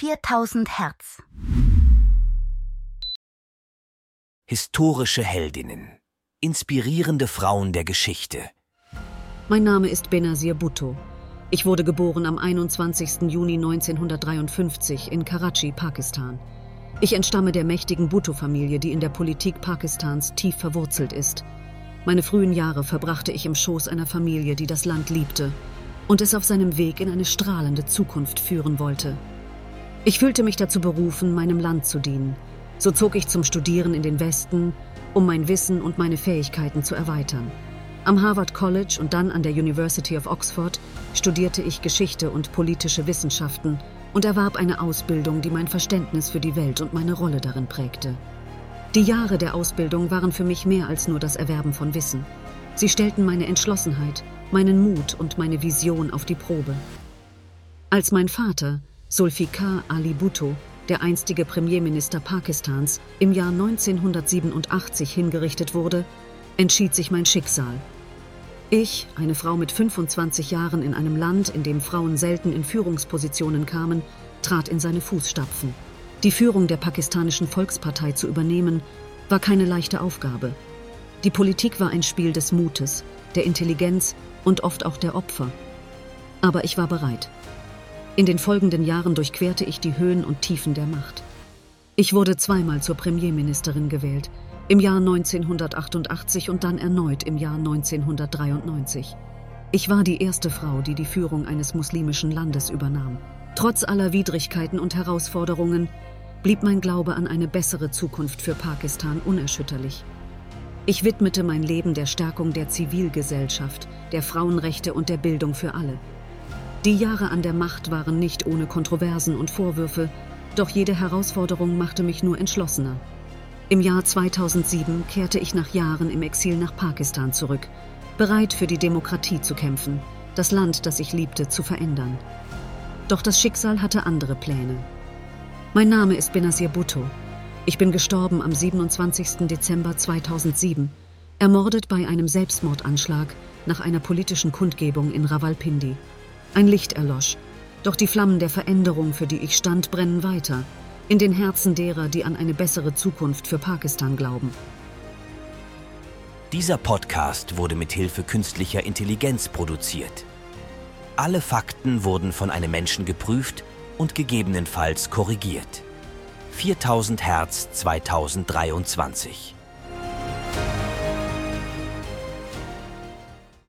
4000 Hertz. Historische Heldinnen. Inspirierende Frauen der Geschichte. Mein Name ist Benazir Bhutto. Ich wurde geboren am 21. Juni 1953 in Karachi, Pakistan. Ich entstamme der mächtigen Bhutto-Familie, die in der Politik Pakistans tief verwurzelt ist. Meine frühen Jahre verbrachte ich im Schoß einer Familie, die das Land liebte und es auf seinem Weg in eine strahlende Zukunft führen wollte. Ich fühlte mich dazu berufen, meinem Land zu dienen. So zog ich zum Studieren in den Westen, um mein Wissen und meine Fähigkeiten zu erweitern. Am Harvard College und dann an der University of Oxford studierte ich Geschichte und politische Wissenschaften und erwarb eine Ausbildung, die mein Verständnis für die Welt und meine Rolle darin prägte. Die Jahre der Ausbildung waren für mich mehr als nur das Erwerben von Wissen. Sie stellten meine Entschlossenheit, meinen Mut und meine Vision auf die Probe. Als mein Vater, Sulfikar Ali Bhutto, der einstige Premierminister Pakistans, im Jahr 1987 hingerichtet wurde, entschied sich mein Schicksal. Ich, eine Frau mit 25 Jahren in einem Land, in dem Frauen selten in Führungspositionen kamen, trat in seine Fußstapfen. Die Führung der pakistanischen Volkspartei zu übernehmen, war keine leichte Aufgabe. Die Politik war ein Spiel des Mutes, der Intelligenz und oft auch der Opfer. Aber ich war bereit. In den folgenden Jahren durchquerte ich die Höhen und Tiefen der Macht. Ich wurde zweimal zur Premierministerin gewählt, im Jahr 1988 und dann erneut im Jahr 1993. Ich war die erste Frau, die die Führung eines muslimischen Landes übernahm. Trotz aller Widrigkeiten und Herausforderungen blieb mein Glaube an eine bessere Zukunft für Pakistan unerschütterlich. Ich widmete mein Leben der Stärkung der Zivilgesellschaft, der Frauenrechte und der Bildung für alle. Die Jahre an der Macht waren nicht ohne Kontroversen und Vorwürfe, doch jede Herausforderung machte mich nur entschlossener. Im Jahr 2007 kehrte ich nach Jahren im Exil nach Pakistan zurück, bereit für die Demokratie zu kämpfen, das Land, das ich liebte, zu verändern. Doch das Schicksal hatte andere Pläne. Mein Name ist Benazir Bhutto. Ich bin gestorben am 27. Dezember 2007, ermordet bei einem Selbstmordanschlag nach einer politischen Kundgebung in Rawalpindi. Ein Licht erlosch, doch die Flammen der Veränderung, für die ich stand, brennen weiter – in den Herzen derer, die an eine bessere Zukunft für Pakistan glauben. Dieser Podcast wurde mit Hilfe künstlicher Intelligenz produziert. Alle Fakten wurden von einem Menschen geprüft und gegebenenfalls korrigiert. 4000 Hertz 2023